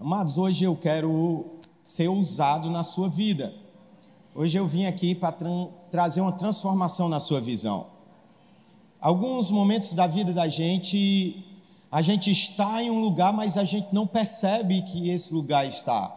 Amados, hoje eu quero ser ousado na sua vida. Hoje eu vim aqui para tra trazer uma transformação na sua visão. Alguns momentos da vida da gente, a gente está em um lugar, mas a gente não percebe que esse lugar está.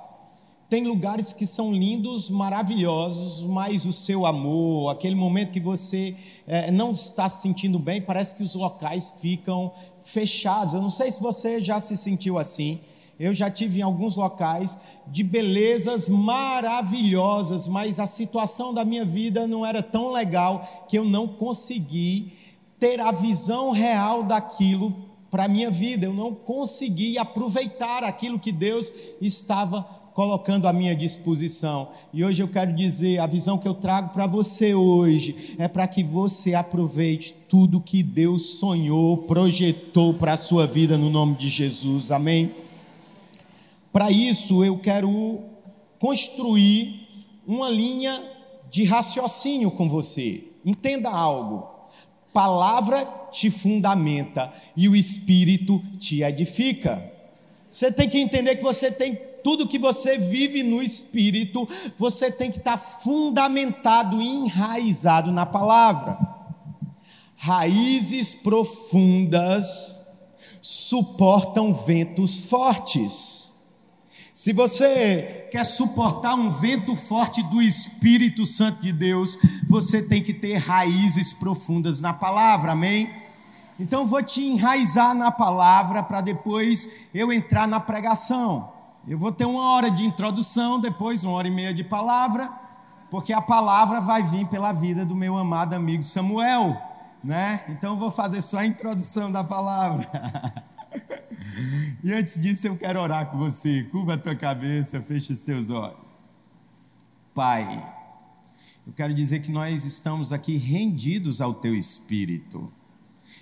Tem lugares que são lindos, maravilhosos, mas o seu amor, aquele momento que você é, não está se sentindo bem, parece que os locais ficam fechados. Eu não sei se você já se sentiu assim. Eu já tive em alguns locais de belezas maravilhosas, mas a situação da minha vida não era tão legal que eu não consegui ter a visão real daquilo para a minha vida. Eu não consegui aproveitar aquilo que Deus estava colocando à minha disposição. E hoje eu quero dizer, a visão que eu trago para você hoje é para que você aproveite tudo que Deus sonhou, projetou para a sua vida no nome de Jesus. Amém. Para isso eu quero construir uma linha de raciocínio com você. Entenda algo. Palavra te fundamenta e o espírito te edifica. Você tem que entender que você tem tudo que você vive no espírito, você tem que estar fundamentado e enraizado na palavra. Raízes profundas suportam ventos fortes. Se você quer suportar um vento forte do Espírito Santo de Deus, você tem que ter raízes profundas na palavra, amém? Então vou te enraizar na palavra para depois eu entrar na pregação. Eu vou ter uma hora de introdução, depois uma hora e meia de palavra, porque a palavra vai vir pela vida do meu amado amigo Samuel, né? Então vou fazer só a introdução da palavra. e antes disso eu quero orar com você. Curva a tua cabeça, fecha os teus olhos. Pai, eu quero dizer que nós estamos aqui rendidos ao teu espírito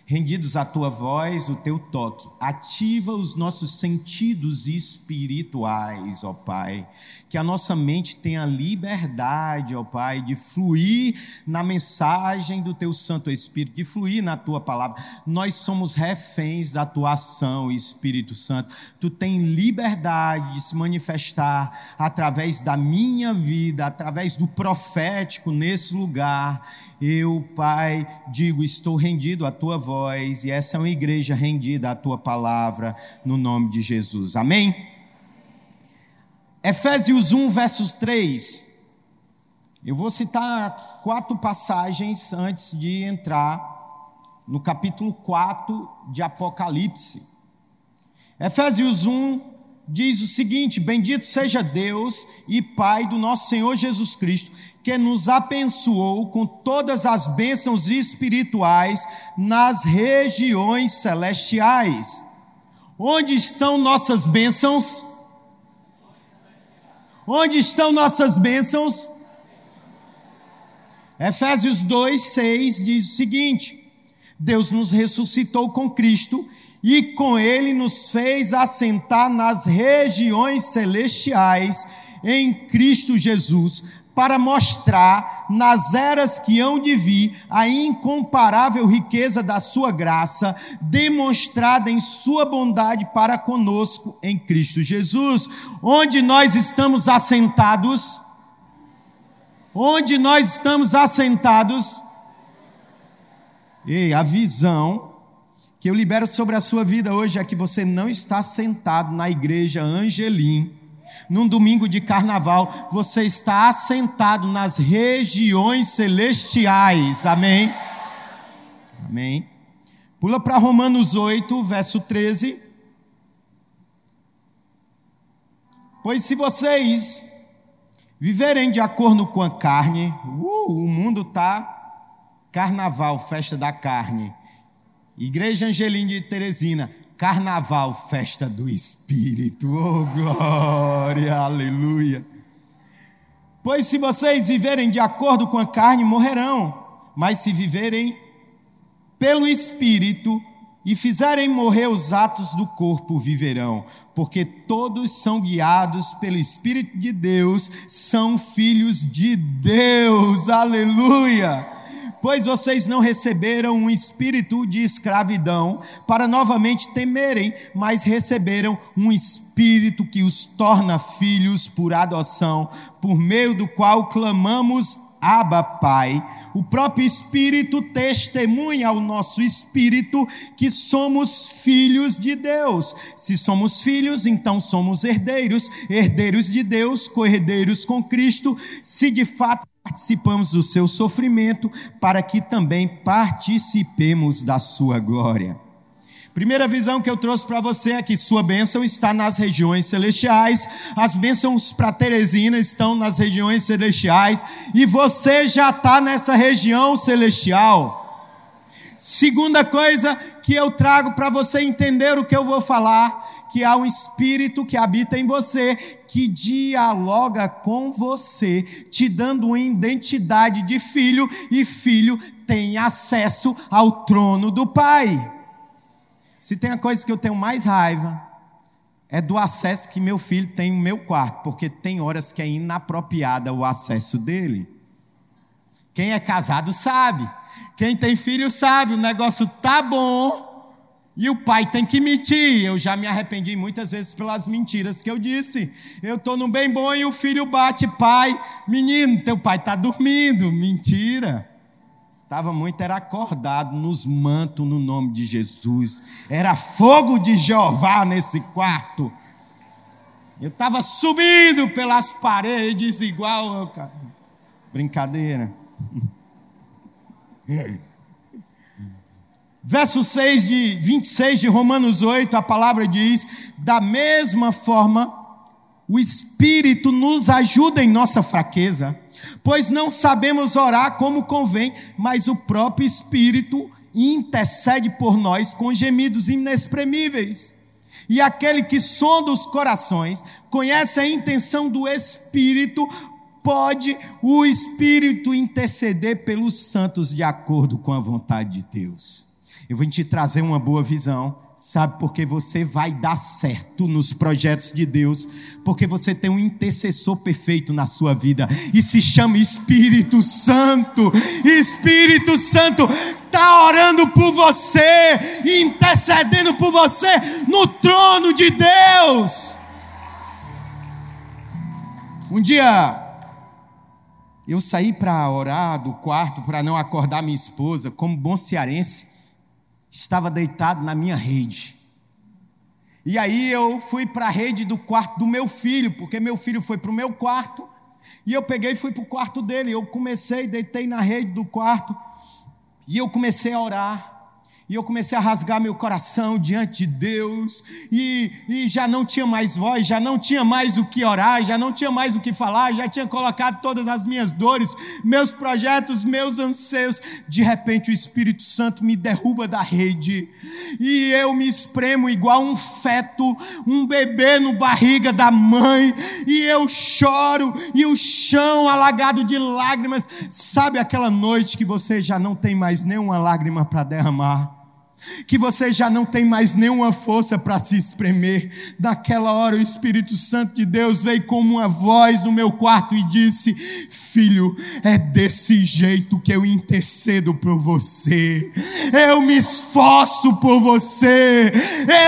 rendidos à tua voz, o teu toque. Ativa os nossos sentidos espirituais, ó Pai. Que a nossa mente tenha liberdade, ó Pai, de fluir na mensagem do teu Santo Espírito, de fluir na tua palavra. Nós somos reféns da tua ação, Espírito Santo. Tu tem liberdade de se manifestar através da minha vida, através do profético nesse lugar eu, Pai, digo, estou rendido à tua voz, e essa é uma igreja rendida à tua palavra, no nome de Jesus. Amém? Efésios 1, versos 3. Eu vou citar quatro passagens antes de entrar no capítulo 4 de Apocalipse. Efésios 1 diz o seguinte: Bendito seja Deus e Pai do nosso Senhor Jesus Cristo que nos abençoou com todas as bênçãos espirituais nas regiões celestiais. Onde estão nossas bênçãos? Onde estão nossas bênçãos? Efésios 2, 6 diz o seguinte: Deus nos ressuscitou com Cristo e com Ele nos fez assentar nas regiões celestiais em Cristo Jesus para mostrar nas eras que hão de vir a incomparável riqueza da sua graça, demonstrada em sua bondade para conosco em Cristo Jesus, onde nós estamos assentados. Onde nós estamos assentados. E a visão que eu libero sobre a sua vida hoje é que você não está sentado na igreja Angelim num domingo de carnaval, você está assentado nas regiões celestiais. Amém? Amém. Pula para Romanos 8, verso 13. Pois se vocês viverem de acordo com a carne, uh, o mundo está carnaval, festa da carne. Igreja Angelina de Teresina, Carnaval, festa do Espírito. Oh, glória, aleluia. Pois se vocês viverem de acordo com a carne, morrerão. Mas se viverem pelo Espírito e fizerem morrer os atos do corpo, viverão. Porque todos são guiados pelo Espírito de Deus, são filhos de Deus. Aleluia pois vocês não receberam um espírito de escravidão para novamente temerem, mas receberam um espírito que os torna filhos por adoção, por meio do qual clamamos Abba Pai, o próprio Espírito testemunha ao nosso espírito que somos filhos de Deus. Se somos filhos, então somos herdeiros, herdeiros de Deus, co-herdeiros com Cristo, se de fato participamos do seu sofrimento, para que também participemos da sua glória. Primeira visão que eu trouxe para você é que sua bênção está nas regiões celestiais, as bênçãos para Teresina estão nas regiões celestiais, e você já está nessa região celestial. Segunda coisa que eu trago para você entender o que eu vou falar, que há um espírito que habita em você, que dialoga com você, te dando uma identidade de filho, e filho tem acesso ao trono do Pai. Se tem a coisa que eu tenho mais raiva, é do acesso que meu filho tem no meu quarto, porque tem horas que é inapropriada o acesso dele. Quem é casado sabe. Quem tem filho sabe, o negócio tá bom e o pai tem que mentir. Eu já me arrependi muitas vezes pelas mentiras que eu disse. Eu estou no bem bom e o filho bate, pai, menino, teu pai está dormindo. Mentira. Estava muito, era acordado nos mantos no nome de Jesus. Era fogo de Jeová nesse quarto. Eu estava subindo pelas paredes igual. Brincadeira. Verso 6 de 26 de Romanos 8, a palavra diz: Da mesma forma, o Espírito nos ajuda em nossa fraqueza pois não sabemos orar como convém, mas o próprio Espírito intercede por nós com gemidos inexprimíveis. E aquele que sonda os corações, conhece a intenção do Espírito, pode o Espírito interceder pelos santos de acordo com a vontade de Deus. Eu vou te trazer uma boa visão Sabe, porque você vai dar certo nos projetos de Deus, porque você tem um intercessor perfeito na sua vida, e se chama Espírito Santo. Espírito Santo está orando por você, intercedendo por você no trono de Deus. Um dia, eu saí para orar do quarto para não acordar minha esposa, como bom cearense estava deitado na minha rede. E aí eu fui para a rede do quarto do meu filho, porque meu filho foi para o meu quarto, e eu peguei e fui para o quarto dele. Eu comecei, deitei na rede do quarto, e eu comecei a orar. E eu comecei a rasgar meu coração diante de Deus, e, e, já não tinha mais voz, já não tinha mais o que orar, já não tinha mais o que falar, já tinha colocado todas as minhas dores, meus projetos, meus anseios. De repente o Espírito Santo me derruba da rede, e eu me espremo igual um feto, um bebê no barriga da mãe, e eu choro, e o chão alagado de lágrimas. Sabe aquela noite que você já não tem mais nenhuma lágrima para derramar? Que você já não tem mais nenhuma força para se espremer. Naquela hora, o Espírito Santo de Deus veio como uma voz no meu quarto e disse: Filho, é desse jeito que eu intercedo por você, eu me esforço por você,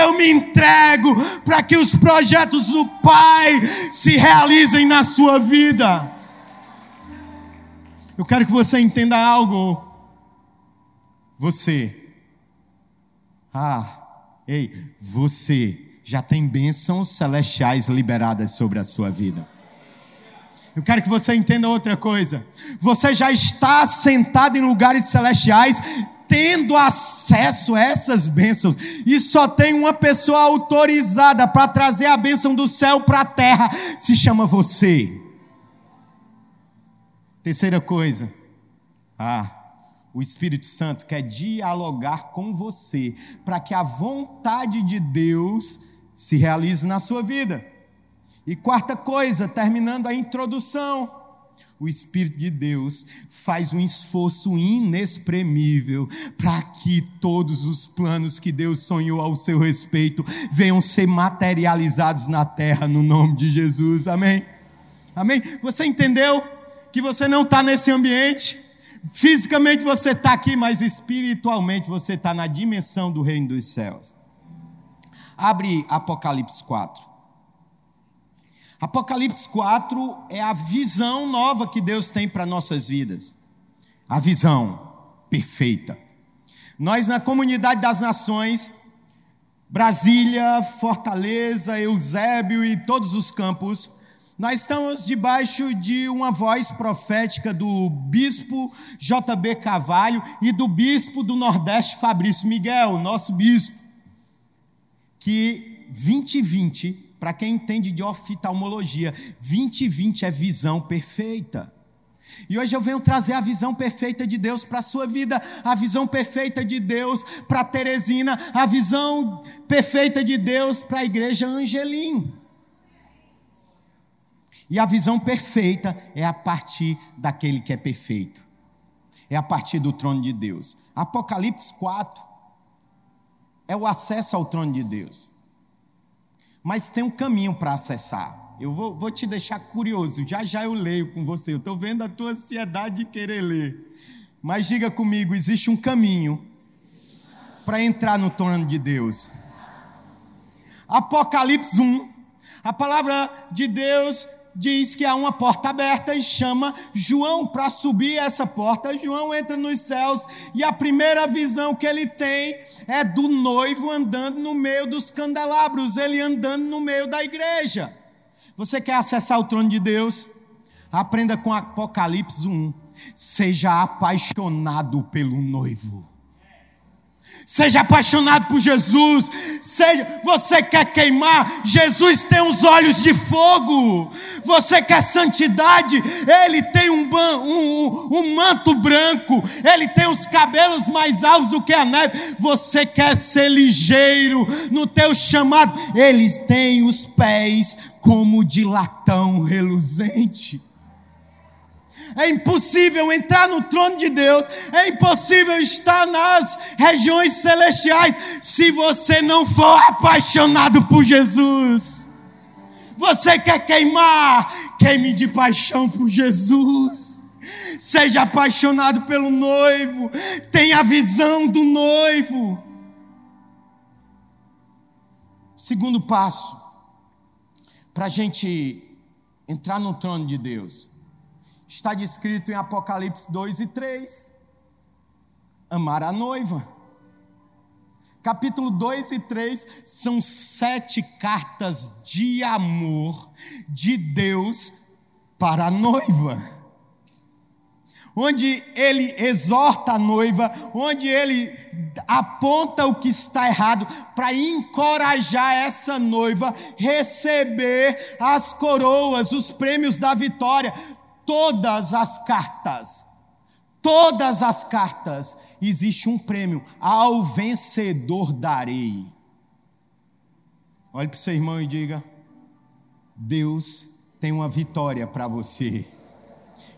eu me entrego para que os projetos do Pai se realizem na sua vida. Eu quero que você entenda algo. Você ah, ei, você já tem bênçãos celestiais liberadas sobre a sua vida. Eu quero que você entenda outra coisa. Você já está sentado em lugares celestiais, tendo acesso a essas bênçãos. E só tem uma pessoa autorizada para trazer a bênção do céu para a terra. Se chama você. Terceira coisa. Ah, o Espírito Santo quer dialogar com você para que a vontade de Deus se realize na sua vida. E quarta coisa, terminando a introdução, o Espírito de Deus faz um esforço inexprimível para que todos os planos que Deus sonhou ao seu respeito venham ser materializados na terra no nome de Jesus. Amém? Amém? Você entendeu que você não está nesse ambiente? Fisicamente você está aqui, mas espiritualmente você está na dimensão do reino dos céus. Abre Apocalipse 4. Apocalipse 4 é a visão nova que Deus tem para nossas vidas. A visão perfeita. Nós, na comunidade das nações, Brasília, Fortaleza, Eusébio e todos os campos, nós estamos debaixo de uma voz profética do bispo JB Carvalho e do bispo do Nordeste Fabrício Miguel, nosso bispo, que 2020, para quem entende de oftalmologia, 2020 é visão perfeita. E hoje eu venho trazer a visão perfeita de Deus para a sua vida, a visão perfeita de Deus para Teresina, a visão perfeita de Deus para a igreja Angelim. E a visão perfeita é a partir daquele que é perfeito, é a partir do trono de Deus. Apocalipse 4 é o acesso ao trono de Deus, mas tem um caminho para acessar. Eu vou, vou te deixar curioso, já já eu leio com você. Eu estou vendo a tua ansiedade de querer ler. Mas diga comigo: existe um caminho para entrar no trono de Deus. Apocalipse 1, a palavra de Deus diz que há uma porta aberta e chama João para subir essa porta. João entra nos céus e a primeira visão que ele tem é do noivo andando no meio dos candelabros, ele andando no meio da igreja. Você quer acessar o trono de Deus? Aprenda com Apocalipse 1. Seja apaixonado pelo noivo. Seja apaixonado por Jesus. Seja, você quer queimar? Jesus tem os olhos de fogo. Você quer santidade? Ele tem um, um, um manto branco. Ele tem os cabelos mais altos do que a neve. Você quer ser ligeiro no teu chamado? Eles têm os pés como de latão reluzente. É impossível entrar no trono de Deus, é impossível estar nas regiões celestiais se você não for apaixonado por Jesus. Você quer queimar? Queime de paixão por Jesus. Seja apaixonado pelo noivo, tenha a visão do noivo. Segundo passo, para a gente entrar no trono de Deus. Está descrito em Apocalipse 2 e 3. Amar a noiva. Capítulo 2 e 3 são sete cartas de amor de Deus para a noiva onde ele exorta a noiva, onde ele aponta o que está errado, para encorajar essa noiva receber as coroas, os prêmios da vitória. Todas as cartas, todas as cartas, existe um prêmio. Ao vencedor darei. Olhe para o seu irmão e diga: Deus tem uma vitória para você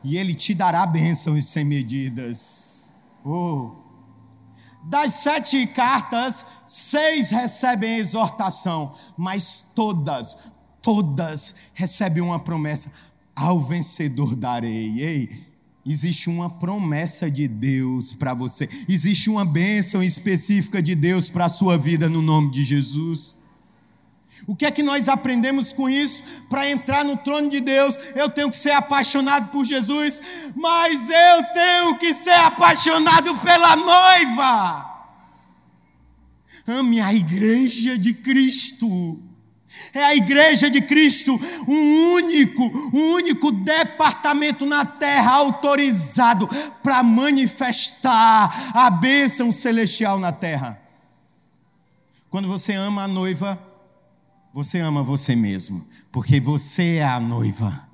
e Ele te dará bênçãos sem medidas. Oh. Das sete cartas, seis recebem exortação, mas todas, todas recebem uma promessa: ao vencedor darei. Ei, existe uma promessa de Deus para você, existe uma bênção específica de Deus para a sua vida no nome de Jesus. O que é que nós aprendemos com isso? Para entrar no trono de Deus, eu tenho que ser apaixonado por Jesus, mas eu tenho que ser apaixonado pela noiva. Ame a igreja de Cristo. É a igreja de Cristo, um único, um único departamento na terra autorizado para manifestar a bênção celestial na terra. Quando você ama a noiva, você ama você mesmo, porque você é a noiva.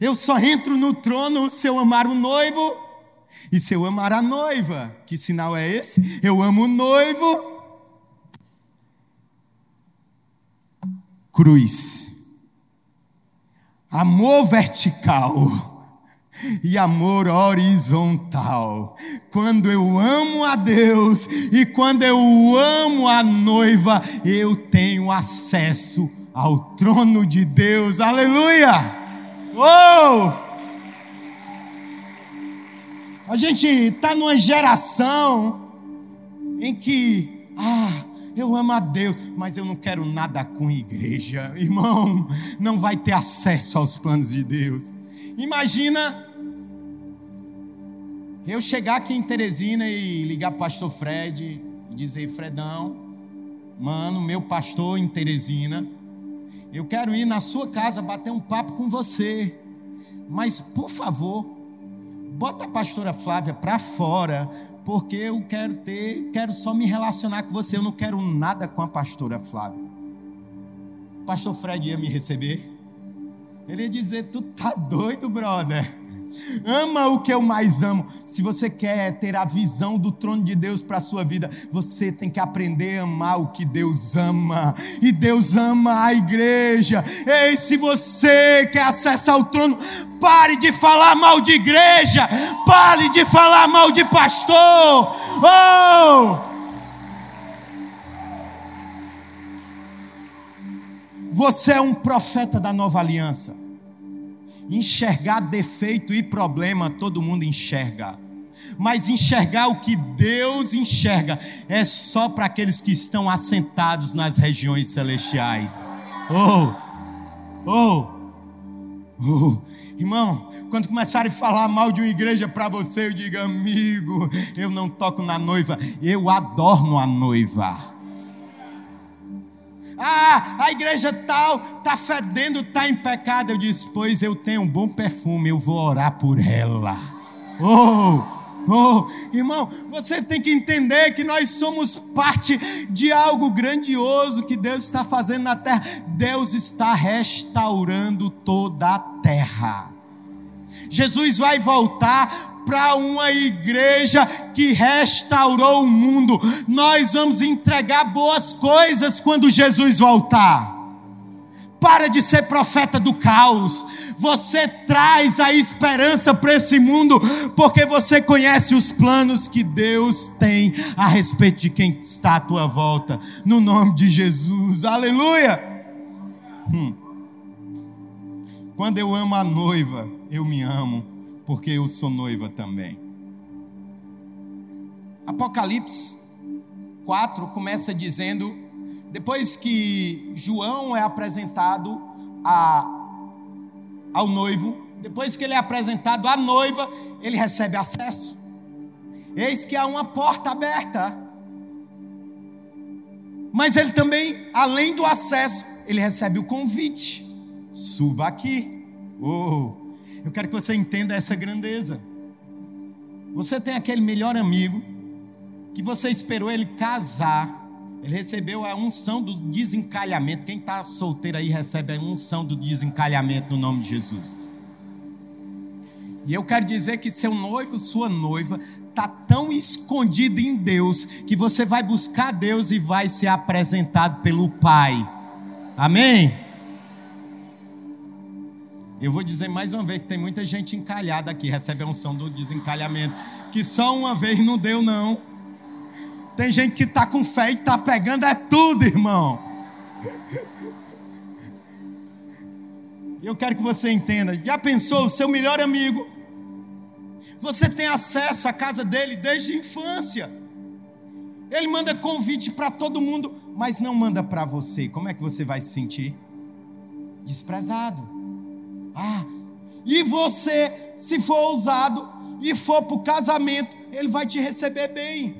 Eu só entro no trono se eu amar o noivo e se eu amar a noiva. Que sinal é esse? Eu amo o noivo. Cruz. Amor vertical e amor horizontal. Quando eu amo a Deus e quando eu amo a noiva, eu tenho acesso ao trono de Deus. Aleluia! Oh! A gente está numa geração em que, ah, eu amo a Deus, mas eu não quero nada com igreja. Irmão, não vai ter acesso aos planos de Deus. Imagina eu chegar aqui em Teresina e ligar para o pastor Fred e dizer: Fredão, mano, meu pastor em Teresina, eu quero ir na sua casa bater um papo com você, mas por favor, bota a pastora Flávia para fora, porque eu quero ter, quero só me relacionar com você, eu não quero nada com a pastora Flávia. O pastor Fred ia me receber. Ele ia dizer: Tu tá doido, brother? Ama o que eu mais amo. Se você quer ter a visão do trono de Deus para a sua vida, você tem que aprender a amar o que Deus ama. E Deus ama a igreja. Ei, se você quer acesso ao trono, pare de falar mal de igreja. Pare de falar mal de pastor. Oh! Você é um profeta da nova aliança. Enxergar defeito e problema, todo mundo enxerga. Mas enxergar o que Deus enxerga é só para aqueles que estão assentados nas regiões celestiais. Oh, oh, oh. Irmão, quando começarem a falar mal de uma igreja para você, eu digo, amigo, eu não toco na noiva, eu adorno a noiva. Ah, a igreja tal está fedendo, está em pecado. Eu disse: Pois eu tenho um bom perfume, eu vou orar por ela. Oh, oh, irmão, você tem que entender que nós somos parte de algo grandioso que Deus está fazendo na terra. Deus está restaurando toda a terra. Jesus vai voltar para uma igreja que restaurou o mundo. Nós vamos entregar boas coisas quando Jesus voltar. Para de ser profeta do caos. Você traz a esperança para esse mundo, porque você conhece os planos que Deus tem a respeito de quem está à tua volta. No nome de Jesus. Aleluia. Hum. Quando eu amo a noiva, eu me amo porque eu sou noiva também. Apocalipse 4 começa dizendo: depois que João é apresentado a, ao noivo, depois que ele é apresentado à noiva, ele recebe acesso. Eis que há uma porta aberta. Mas ele também, além do acesso, ele recebe o convite. Suba aqui. Oh, eu quero que você entenda essa grandeza. Você tem aquele melhor amigo que você esperou ele casar. Ele recebeu a unção do desencalhamento. Quem está solteiro aí recebe a unção do desencalhamento no nome de Jesus. E eu quero dizer que seu noivo, sua noiva, está tão escondido em Deus que você vai buscar Deus e vai ser apresentado pelo Pai. Amém? Eu vou dizer mais uma vez que tem muita gente encalhada aqui, recebe a unção do desencalhamento, que só uma vez não deu, não. Tem gente que está com fé e está pegando é tudo, irmão. Eu quero que você entenda. Já pensou o seu melhor amigo? Você tem acesso à casa dele desde a infância. Ele manda convite para todo mundo, mas não manda para você. Como é que você vai se sentir? Desprezado. Ah, e você, se for ousado e for para o casamento, ele vai te receber bem.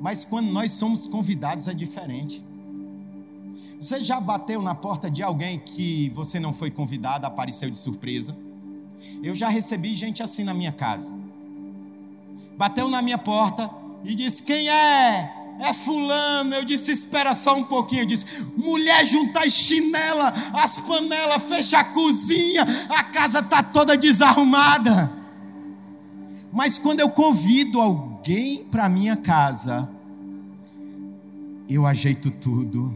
Mas quando nós somos convidados é diferente. Você já bateu na porta de alguém que você não foi convidado, apareceu de surpresa? Eu já recebi gente assim na minha casa. Bateu na minha porta e disse: Quem é? É fulano. Eu disse, espera só um pouquinho. Eu disse, mulher junta as chinelas, as panelas, fecha a cozinha, a casa está toda desarrumada. Mas quando eu convido alguém para minha casa, eu ajeito tudo.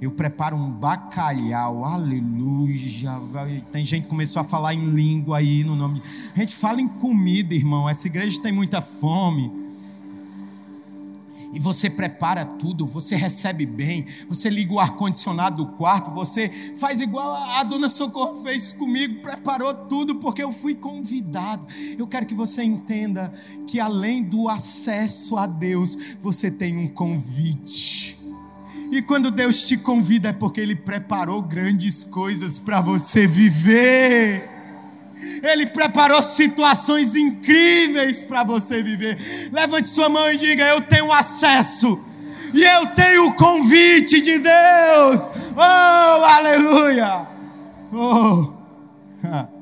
Eu preparo um bacalhau, aleluia. Tem gente que começou a falar em língua aí no nome. A gente fala em comida, irmão. Essa igreja tem muita fome. E você prepara tudo, você recebe bem, você liga o ar-condicionado do quarto, você faz igual a dona Socorro fez comigo, preparou tudo porque eu fui convidado. Eu quero que você entenda que além do acesso a Deus, você tem um convite. E quando Deus te convida é porque Ele preparou grandes coisas para você viver. Ele preparou situações incríveis para você viver. Levante sua mão e diga: Eu tenho acesso. E eu tenho o convite de Deus. Oh, aleluia. Oh.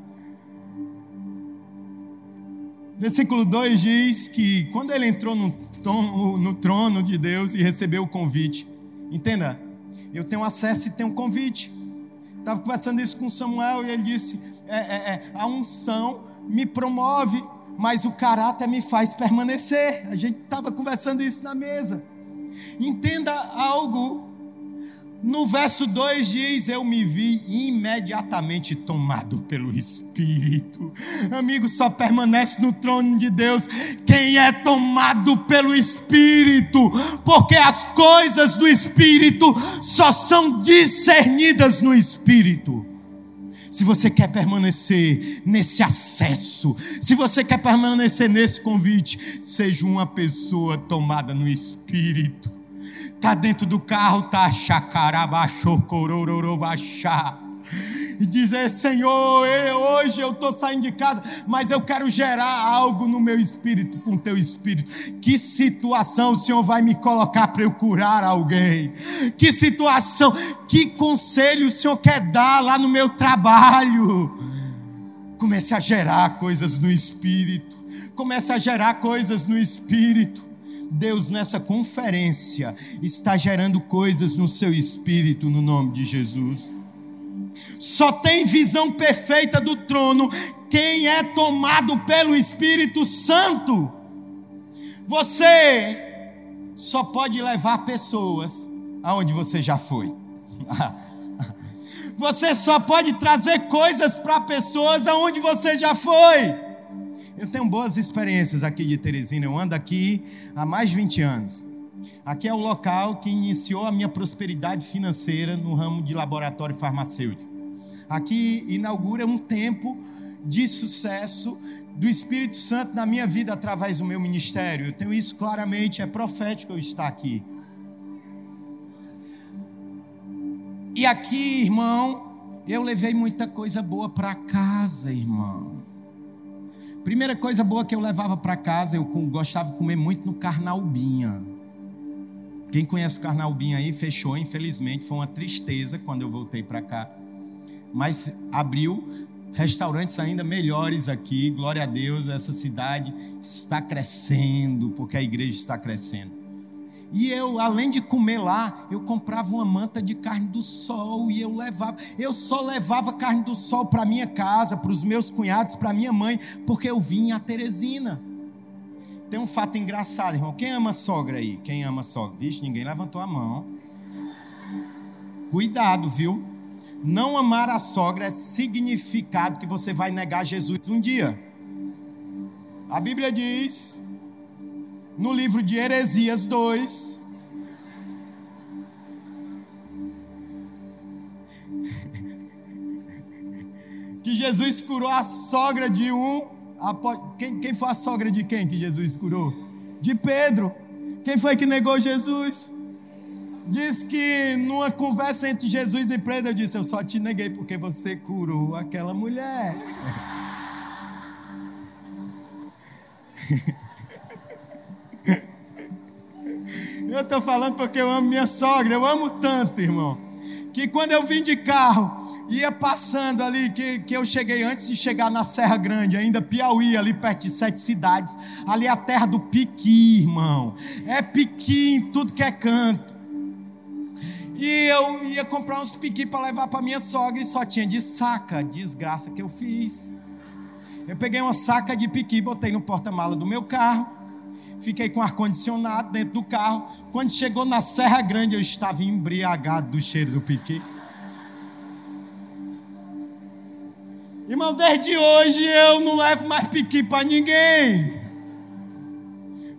Versículo 2 diz que quando ele entrou no no trono de Deus e recebeu o convite, entenda, eu tenho acesso e tenho convite. Estava conversando isso com Samuel e ele disse: é, é, é, a unção me promove, mas o caráter me faz permanecer. A gente estava conversando isso na mesa. Entenda algo. No verso 2 diz: Eu me vi imediatamente tomado pelo Espírito. Amigo, só permanece no trono de Deus quem é tomado pelo Espírito, porque as coisas do Espírito só são discernidas no Espírito. Se você quer permanecer nesse acesso, se você quer permanecer nesse convite, seja uma pessoa tomada no Espírito Tá dentro do carro, tá chacarabachorororobachá. E dizer, Senhor, hoje eu estou saindo de casa, mas eu quero gerar algo no meu espírito, com teu espírito. Que situação o Senhor vai me colocar para eu curar alguém? Que situação, que conselho o Senhor quer dar lá no meu trabalho? Comece a gerar coisas no espírito. Comece a gerar coisas no espírito. Deus nessa conferência está gerando coisas no seu espírito no nome de Jesus. Só tem visão perfeita do trono quem é tomado pelo Espírito Santo. Você só pode levar pessoas aonde você já foi. Você só pode trazer coisas para pessoas aonde você já foi. Eu tenho boas experiências aqui de Teresina. Eu ando aqui há mais de 20 anos. Aqui é o local que iniciou a minha prosperidade financeira no ramo de laboratório farmacêutico. Aqui inaugura um tempo de sucesso do Espírito Santo na minha vida através do meu ministério. Eu tenho isso claramente, é profético eu estar aqui. E aqui, irmão, eu levei muita coisa boa para casa, irmão. Primeira coisa boa que eu levava para casa, eu gostava de comer muito no Carnalbinha. Quem conhece o Carnalbinha aí, fechou, infelizmente, foi uma tristeza quando eu voltei para cá. Mas abriu restaurantes ainda melhores aqui, glória a Deus, essa cidade está crescendo, porque a igreja está crescendo. E eu, além de comer lá, eu comprava uma manta de carne do sol e eu levava. Eu só levava carne do sol para minha casa, para os meus cunhados, para minha mãe, porque eu vinha a Teresina. Tem um fato engraçado, irmão. Quem ama sogra aí? Quem ama sogra? Vixe, ninguém levantou a mão. Cuidado, viu? Não amar a sogra é significado que você vai negar Jesus um dia. A Bíblia diz no livro de Heresias 2. Que Jesus curou a sogra de um. Quem, quem foi a sogra de quem que Jesus curou? De Pedro. Quem foi que negou Jesus? Diz que numa conversa entre Jesus e Pedro, eu disse: Eu só te neguei porque você curou aquela mulher. Eu estou falando porque eu amo minha sogra, eu amo tanto, irmão, que quando eu vim de carro, ia passando ali, que, que eu cheguei antes de chegar na Serra Grande, ainda Piauí, ali perto de sete cidades, ali a terra do piqui, irmão. É piqui em tudo que é canto. E eu ia comprar uns piqui para levar para minha sogra e só tinha de saca, desgraça que eu fiz. Eu peguei uma saca de piqui, botei no porta-mala do meu carro fiquei com ar-condicionado dentro do carro. Quando chegou na Serra Grande, eu estava embriagado do cheiro do piqui. Irmão, desde hoje eu não levo mais piqui para ninguém.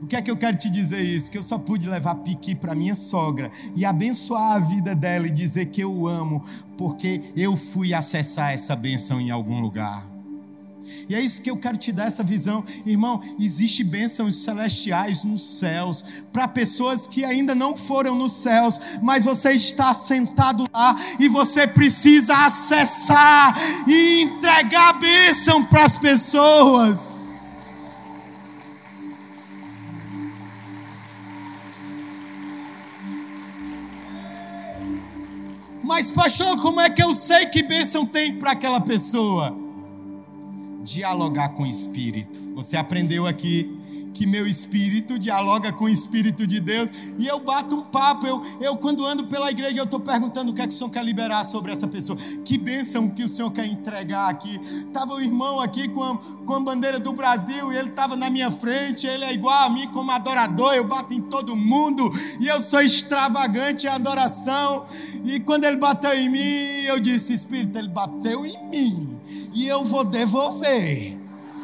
O que é que eu quero te dizer isso? Que eu só pude levar piqui para minha sogra e abençoar a vida dela e dizer que eu amo, porque eu fui acessar essa bênção em algum lugar. E é isso que eu quero te dar essa visão, irmão. Existe bênçãos celestiais nos céus para pessoas que ainda não foram nos céus, mas você está sentado lá e você precisa acessar e entregar bênção para as pessoas. Mas, pastor, como é que eu sei que bênção tem para aquela pessoa? Dialogar com o Espírito. Você aprendeu aqui que meu espírito dialoga com o espírito de Deus e eu bato um papo. Eu, eu quando ando pela igreja, eu estou perguntando o que é que o Senhor quer liberar sobre essa pessoa. Que bênção que o Senhor quer entregar aqui. Estava o irmão aqui com a, com a bandeira do Brasil e ele estava na minha frente. Ele é igual a mim como adorador. Eu bato em todo mundo e eu sou extravagante em adoração. E quando ele bateu em mim, eu disse: Espírito, ele bateu em mim e eu vou devolver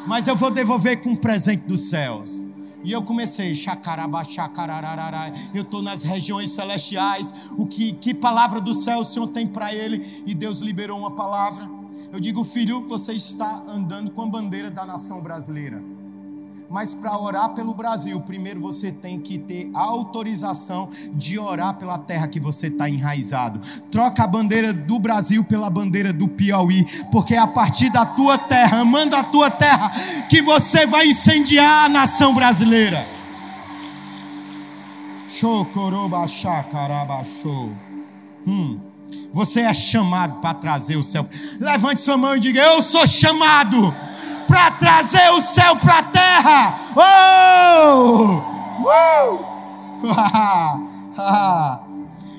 mas eu vou devolver com um presente dos céus. E eu comecei, chacarabá, chacarararará. Eu estou nas regiões celestiais. O que, que palavra do céu o Senhor tem para ele? E Deus liberou uma palavra. Eu digo, filho, você está andando com a bandeira da nação brasileira. Mas para orar pelo Brasil, primeiro você tem que ter autorização de orar pela terra que você está enraizado. Troca a bandeira do Brasil pela bandeira do Piauí, porque é a partir da tua terra, amando a tua terra, que você vai incendiar a nação brasileira. Hum. Você é chamado para trazer o céu. Levante sua mão e diga: Eu sou chamado para trazer o céu para a terra. Oh! Uh!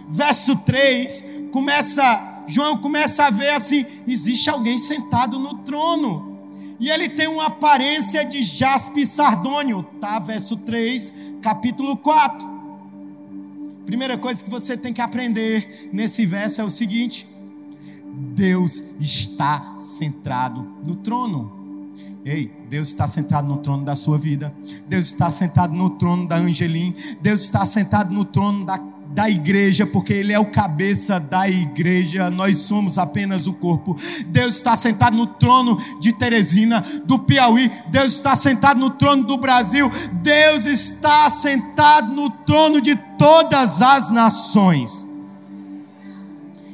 Verso 3 começa, João começa a ver assim: existe alguém sentado no trono. E ele tem uma aparência de jaspe sardônio, tá? Verso 3, capítulo 4. Primeira coisa que você tem que aprender nesse verso é o seguinte: Deus está centrado no trono. Ei, Deus está sentado no trono da sua vida. Deus está sentado no trono da Angelim. Deus está sentado no trono da, da igreja, porque Ele é o cabeça da igreja. Nós somos apenas o corpo. Deus está sentado no trono de Teresina, do Piauí. Deus está sentado no trono do Brasil. Deus está sentado no trono de todas as nações.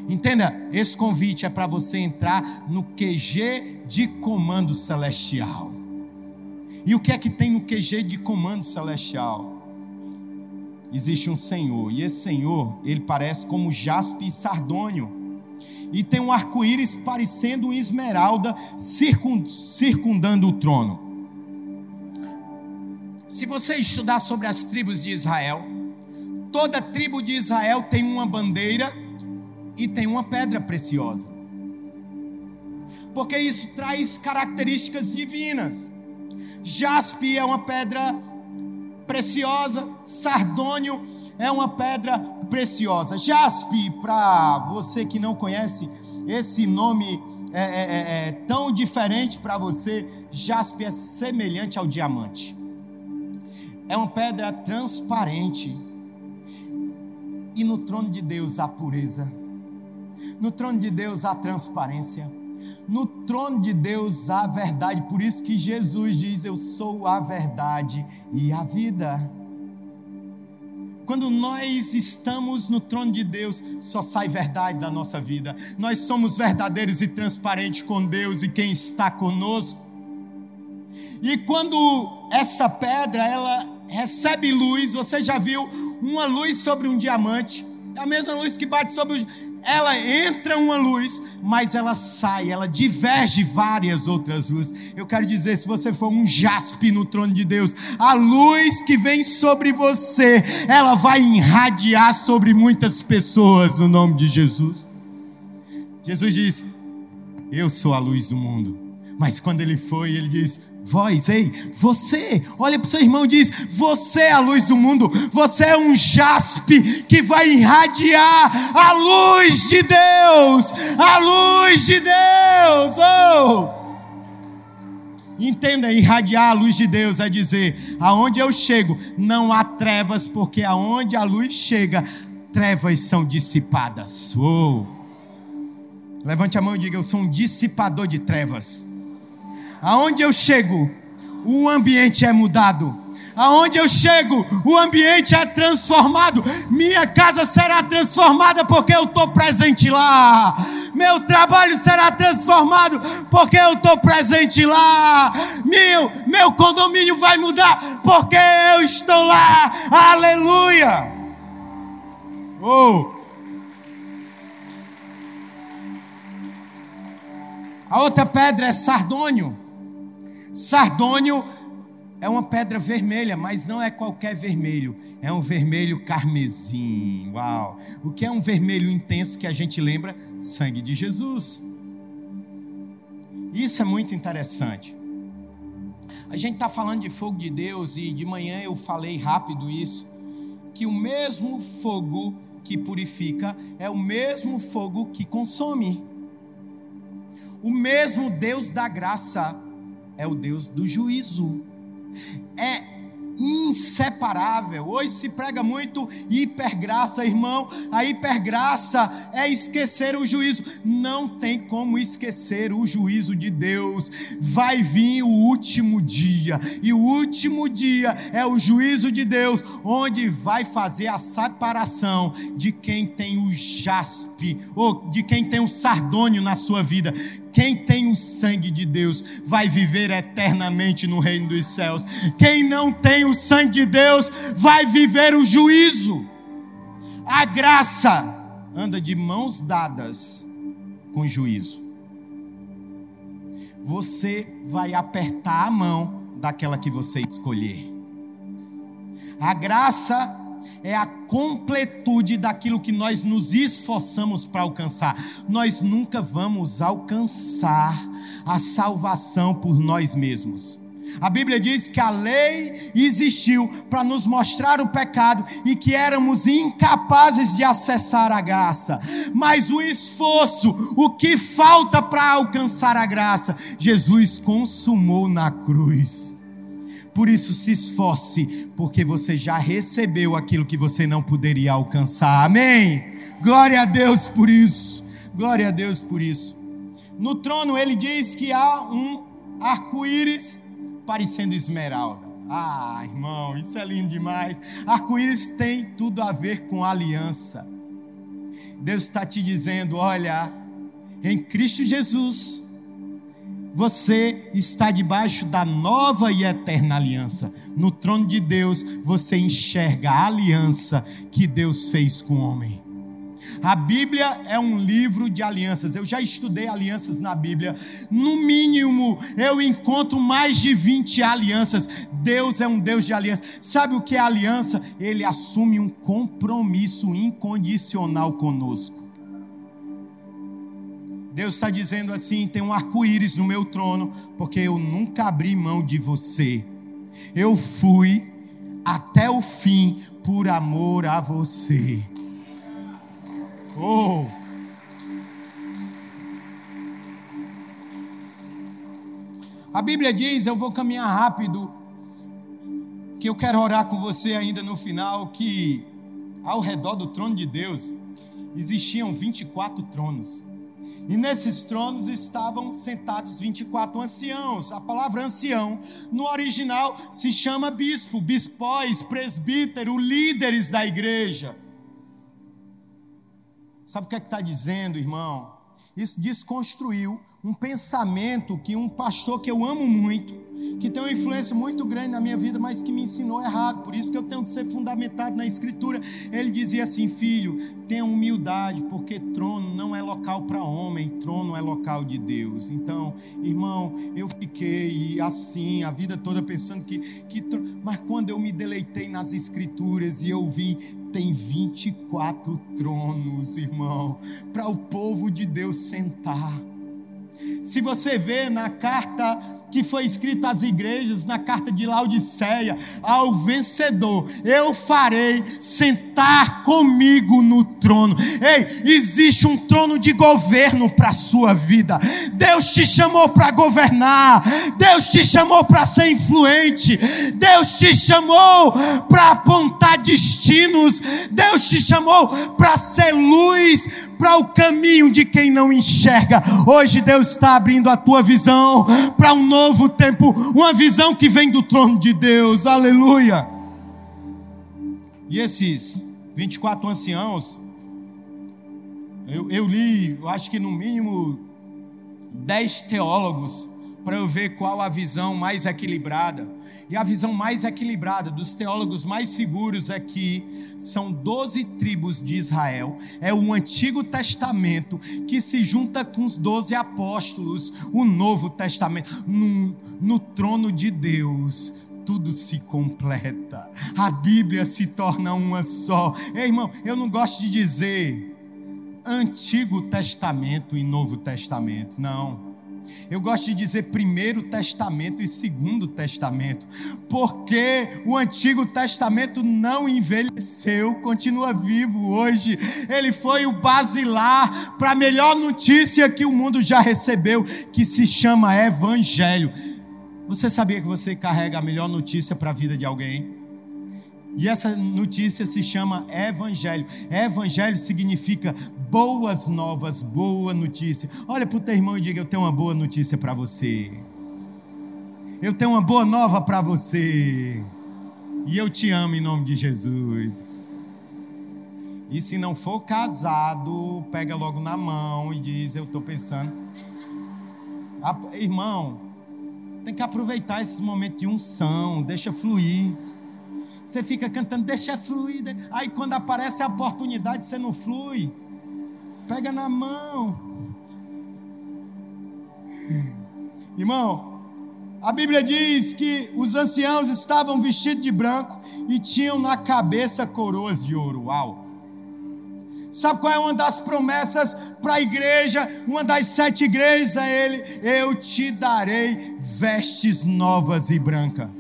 Entenda, esse convite é para você entrar no QG de comando celestial. E o que é que tem no QG de comando celestial? Existe um Senhor, e esse Senhor, ele parece como jaspe e sardônio. E tem um arco-íris parecendo um esmeralda circundando o trono. Se você estudar sobre as tribos de Israel, toda tribo de Israel tem uma bandeira e tem uma pedra preciosa. Porque isso traz características divinas. Jaspe é uma pedra preciosa, sardônio é uma pedra preciosa. Jaspe, para você que não conhece, esse nome é, é, é, é tão diferente para você. Jaspe é semelhante ao diamante. É uma pedra transparente. E no trono de Deus há pureza. No trono de Deus há transparência. No trono de Deus há verdade. Por isso que Jesus diz: Eu sou a verdade e a vida. Quando nós estamos no trono de Deus, só sai verdade da nossa vida. Nós somos verdadeiros e transparentes com Deus e quem está conosco. E quando essa pedra ela recebe luz, você já viu uma luz sobre um diamante? É a mesma luz que bate sobre o ela entra uma luz, mas ela sai, ela diverge várias outras luzes. Eu quero dizer, se você for um jaspe no trono de Deus, a luz que vem sobre você, ela vai irradiar sobre muitas pessoas no nome de Jesus. Jesus diz: Eu sou a luz do mundo. Mas quando ele foi, ele diz: Vós, ei, você, olha para o seu irmão e diz: Você é a luz do mundo, você é um jaspe que vai irradiar a luz de Deus, a luz de Deus, oh! Entenda, irradiar a luz de Deus é dizer: aonde eu chego, não há trevas, porque aonde a luz chega, trevas são dissipadas. Oh. Levante a mão e diga: Eu sou um dissipador de trevas. Aonde eu chego, o ambiente é mudado. Aonde eu chego, o ambiente é transformado. Minha casa será transformada porque eu estou presente lá. Meu trabalho será transformado porque eu estou presente lá. Meu, meu condomínio vai mudar porque eu estou lá. Aleluia. Oh. A outra pedra é sardônio. Sardônio é uma pedra vermelha, mas não é qualquer vermelho, é um vermelho carmesim. Uau! O que é um vermelho intenso que a gente lembra? Sangue de Jesus. Isso é muito interessante. A gente está falando de fogo de Deus e de manhã eu falei rápido isso, que o mesmo fogo que purifica é o mesmo fogo que consome. O mesmo Deus da graça é o Deus do juízo é inseparável. Hoje se prega muito hipergraça, irmão. A hipergraça é esquecer o juízo. Não tem como esquecer o juízo de Deus. Vai vir o último dia, e o último dia é o juízo de Deus, onde vai fazer a separação de quem tem o jaspe ou de quem tem o sardônio na sua vida. Quem tem o sangue de Deus vai viver eternamente no reino dos céus. Quem não tem o sangue de Deus vai viver o juízo. A graça anda de mãos dadas com juízo. Você vai apertar a mão daquela que você escolher. A graça é a completude daquilo que nós nos esforçamos para alcançar. Nós nunca vamos alcançar a salvação por nós mesmos. A Bíblia diz que a lei existiu para nos mostrar o pecado e que éramos incapazes de acessar a graça. Mas o esforço, o que falta para alcançar a graça, Jesus consumou na cruz. Por isso, se esforce, porque você já recebeu aquilo que você não poderia alcançar. Amém? Glória a Deus por isso. Glória a Deus por isso. No trono, ele diz que há um arco-íris parecendo esmeralda. Ah, irmão, isso é lindo demais. Arco-íris tem tudo a ver com aliança. Deus está te dizendo: olha, em Cristo Jesus você está debaixo da nova e eterna aliança. No trono de Deus, você enxerga a aliança que Deus fez com o homem. A Bíblia é um livro de alianças. Eu já estudei alianças na Bíblia. No mínimo, eu encontro mais de 20 alianças. Deus é um Deus de aliança. Sabe o que é aliança? Ele assume um compromisso incondicional conosco. Deus está dizendo assim: tem um arco-íris no meu trono, porque eu nunca abri mão de você. Eu fui até o fim por amor a você. Oh! A Bíblia diz, eu vou caminhar rápido, que eu quero orar com você ainda no final, que ao redor do trono de Deus existiam 24 tronos. E nesses tronos estavam sentados 24 anciãos. A palavra ancião, no original, se chama bispo, bispóis, presbítero, líderes da igreja. Sabe o que é que está dizendo, irmão? Isso desconstruiu um pensamento que um pastor que eu amo muito, que tem uma influência muito grande na minha vida, mas que me ensinou errado. Por isso que eu tenho que ser fundamentado na Escritura. Ele dizia assim: Filho, tenha humildade, porque trono não é local para homem, trono é local de Deus. Então, irmão, eu fiquei assim a vida toda pensando que, que mas quando eu me deleitei nas Escrituras e eu vi tem 24 tronos, irmão, para o povo de Deus sentar. Se você vê na carta que foi escrito às igrejas na carta de Laodiceia: ao vencedor eu farei sentar comigo no trono. Ei, existe um trono de governo para a sua vida. Deus te chamou para governar, Deus te chamou para ser influente, Deus te chamou para apontar destinos, Deus te chamou para ser luz para o caminho de quem não enxerga. Hoje Deus está abrindo a tua visão para um novo tempo, uma visão que vem do trono de Deus. Aleluia. E esses 24 anciãos, eu, eu li, eu acho que no mínimo 10 teólogos para eu ver qual a visão mais equilibrada. E a visão mais equilibrada dos teólogos mais seguros aqui é são 12 tribos de Israel, é o Antigo Testamento que se junta com os 12 apóstolos, o Novo Testamento, no, no trono de Deus tudo se completa, a Bíblia se torna uma só. Ei, irmão, eu não gosto de dizer Antigo Testamento e Novo Testamento, não. Eu gosto de dizer Primeiro Testamento e Segundo Testamento, porque o Antigo Testamento não envelheceu, continua vivo hoje. Ele foi o basilar para a melhor notícia que o mundo já recebeu, que se chama Evangelho. Você sabia que você carrega a melhor notícia para a vida de alguém? E essa notícia se chama Evangelho. Evangelho significa boas novas, boa notícia. Olha para o teu irmão e diga: Eu tenho uma boa notícia para você. Eu tenho uma boa nova para você. E eu te amo em nome de Jesus. E se não for casado, pega logo na mão e diz: Eu estou pensando. Irmão, tem que aproveitar esse momento de unção, deixa fluir. Você fica cantando, deixa fluir. Aí quando aparece a oportunidade, você não flui. Pega na mão. Irmão, a Bíblia diz que os anciãos estavam vestidos de branco e tinham na cabeça coroas de ouro. Uau! Sabe qual é uma das promessas para a igreja? Uma das sete igrejas a ele: Eu te darei vestes novas e brancas.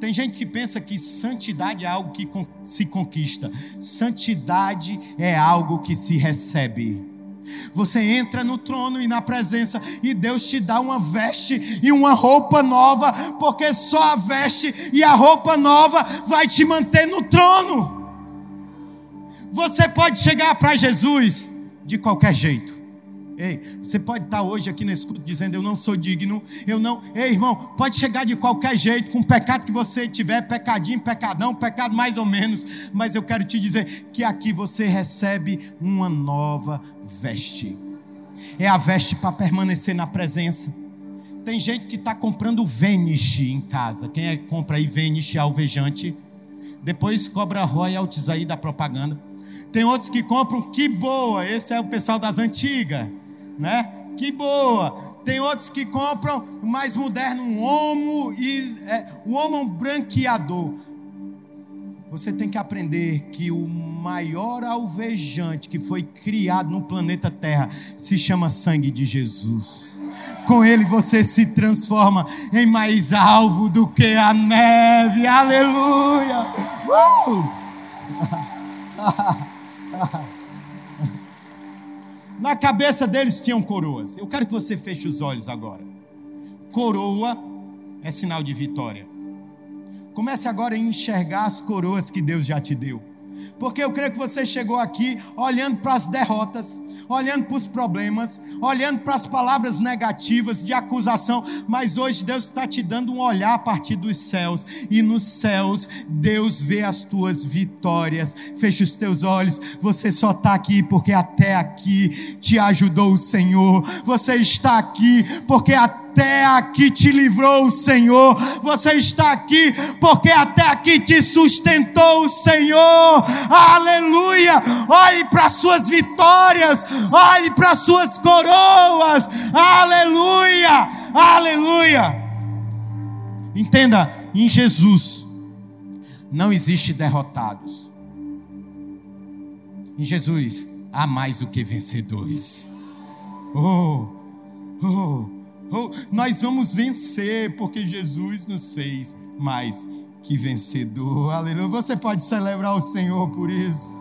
Tem gente que pensa que santidade é algo que se conquista, santidade é algo que se recebe. Você entra no trono e na presença, e Deus te dá uma veste e uma roupa nova, porque só a veste e a roupa nova vai te manter no trono. Você pode chegar para Jesus de qualquer jeito. Ei, você pode estar hoje aqui no escudo dizendo eu não sou digno, eu não. Ei, irmão, pode chegar de qualquer jeito, com o pecado que você tiver, pecadinho, pecadão, pecado mais ou menos, mas eu quero te dizer que aqui você recebe uma nova veste. É a veste para permanecer na presença. Tem gente que está comprando Vanish em casa. Quem é que compra aí Vanish alvejante? Depois cobra royalties aí da propaganda. Tem outros que compram que boa, esse é o pessoal das antigas né? Que boa. Tem outros que compram o mais moderno, um homo, é, o homo branqueador. Você tem que aprender que o maior alvejante que foi criado no planeta Terra se chama sangue de Jesus. Com ele você se transforma em mais alvo do que a neve. Aleluia! Uh! Na cabeça deles tinham coroas. Eu quero que você feche os olhos agora. Coroa é sinal de vitória. Comece agora a enxergar as coroas que Deus já te deu. Porque eu creio que você chegou aqui olhando para as derrotas, olhando para os problemas, olhando para as palavras negativas de acusação, mas hoje Deus está te dando um olhar a partir dos céus, e nos céus Deus vê as tuas vitórias. Feche os teus olhos, você só está aqui porque até aqui te ajudou o Senhor, você está aqui porque até até aqui te livrou o Senhor. Você está aqui porque até aqui te sustentou o Senhor. Aleluia! Olhe para suas vitórias, olhe para suas coroas. Aleluia! Aleluia! Entenda, em Jesus não existe derrotados. Em Jesus há mais do que vencedores. Oh, oh. Oh, nós vamos vencer, porque Jesus nos fez mais que vencedor. Aleluia. Você pode celebrar o Senhor por isso.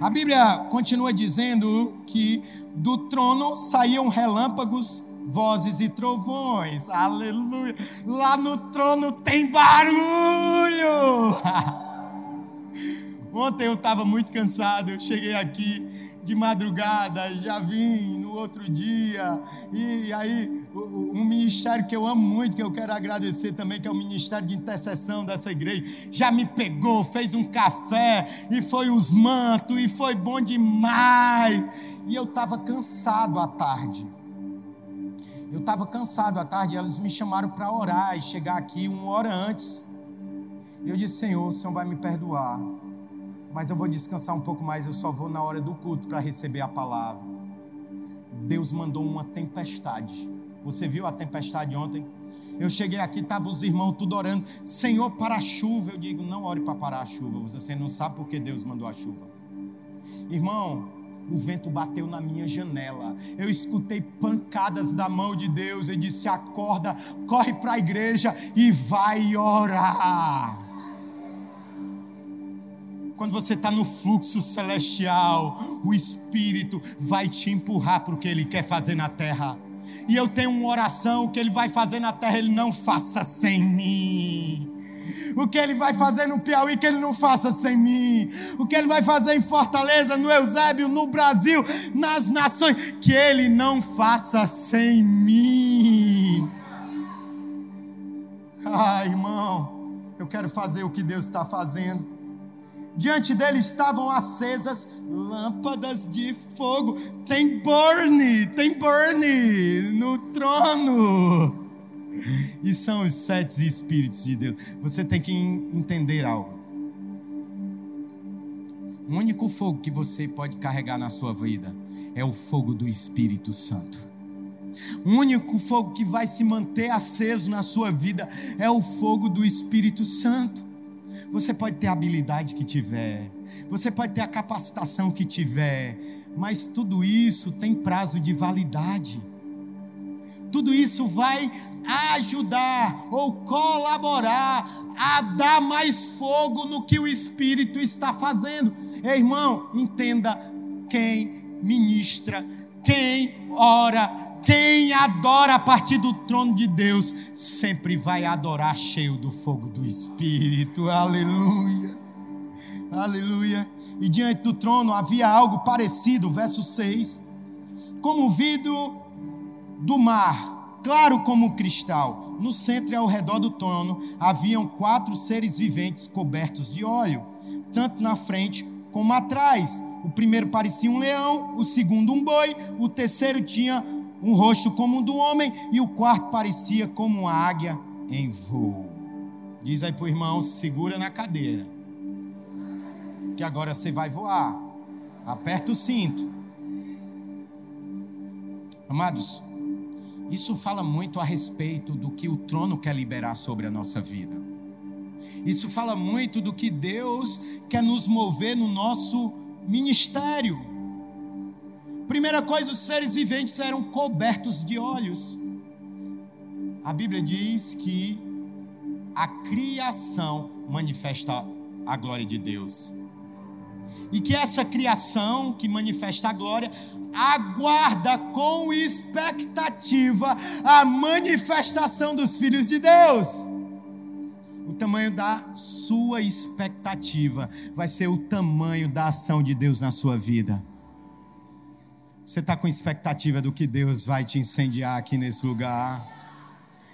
A Bíblia continua dizendo que do trono saíam relâmpagos, vozes e trovões. Aleluia. Lá no trono tem barulho. Ontem eu estava muito cansado, eu cheguei aqui de madrugada, já vim no outro dia, e aí um ministério que eu amo muito, que eu quero agradecer também, que é o ministério de intercessão dessa igreja, já me pegou, fez um café, e foi os mantos, e foi bom demais, e eu estava cansado à tarde, eu estava cansado à tarde, elas me chamaram para orar e chegar aqui uma hora antes, e eu disse, Senhor, o Senhor vai me perdoar, mas eu vou descansar um pouco mais, eu só vou na hora do culto para receber a palavra. Deus mandou uma tempestade. Você viu a tempestade ontem? Eu cheguei aqui, estavam os irmãos tudo orando, Senhor, para a chuva. Eu digo, não ore para parar a chuva, você não sabe por que Deus mandou a chuva. Irmão, o vento bateu na minha janela. Eu escutei pancadas da mão de Deus. Eu disse: acorda, corre para a igreja e vai orar quando você está no fluxo celestial, o Espírito vai te empurrar para o que Ele quer fazer na terra. E eu tenho uma oração: o que Ele vai fazer na terra, Ele não faça sem mim. O que Ele vai fazer no Piauí, que Ele não faça sem mim. O que Ele vai fazer em Fortaleza, no Eusébio, no Brasil, nas nações, que Ele não faça sem mim. Ah, irmão, eu quero fazer o que Deus está fazendo. Diante dele estavam acesas lâmpadas de fogo. Tem burne, tem burne no trono. E são os sete espíritos de Deus. Você tem que entender algo. O único fogo que você pode carregar na sua vida é o fogo do Espírito Santo. O único fogo que vai se manter aceso na sua vida é o fogo do Espírito Santo. Você pode ter a habilidade que tiver, você pode ter a capacitação que tiver, mas tudo isso tem prazo de validade. Tudo isso vai ajudar ou colaborar a dar mais fogo no que o Espírito está fazendo. Ei, irmão, entenda: quem ministra, quem ora, quem adora a partir do trono de Deus sempre vai adorar cheio do fogo do Espírito. Aleluia. Aleluia. E diante do trono havia algo parecido, verso 6. Como vidro do mar, claro como cristal. No centro e ao redor do trono haviam quatro seres viventes cobertos de óleo, tanto na frente como atrás. O primeiro parecia um leão, o segundo um boi, o terceiro tinha um rosto como o do homem, e o quarto parecia como uma águia em voo. Diz aí para o irmão: segura na cadeira, que agora você vai voar. Aperta o cinto. Amados, isso fala muito a respeito do que o trono quer liberar sobre a nossa vida. Isso fala muito do que Deus quer nos mover no nosso ministério. Primeira coisa, os seres viventes eram cobertos de olhos. A Bíblia diz que a criação manifesta a glória de Deus. E que essa criação que manifesta a glória aguarda com expectativa a manifestação dos filhos de Deus. O tamanho da sua expectativa vai ser o tamanho da ação de Deus na sua vida. Você está com expectativa do que Deus vai te incendiar aqui nesse lugar?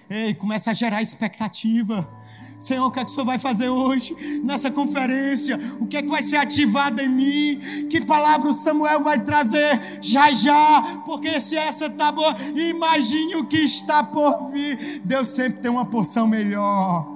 Ei, começa a gerar expectativa. Senhor, o que é que o Senhor vai fazer hoje nessa conferência? O que é que vai ser ativado em mim? Que palavra o Samuel vai trazer já já? Porque se essa está boa, imagine o que está por vir. Deus sempre tem uma porção melhor.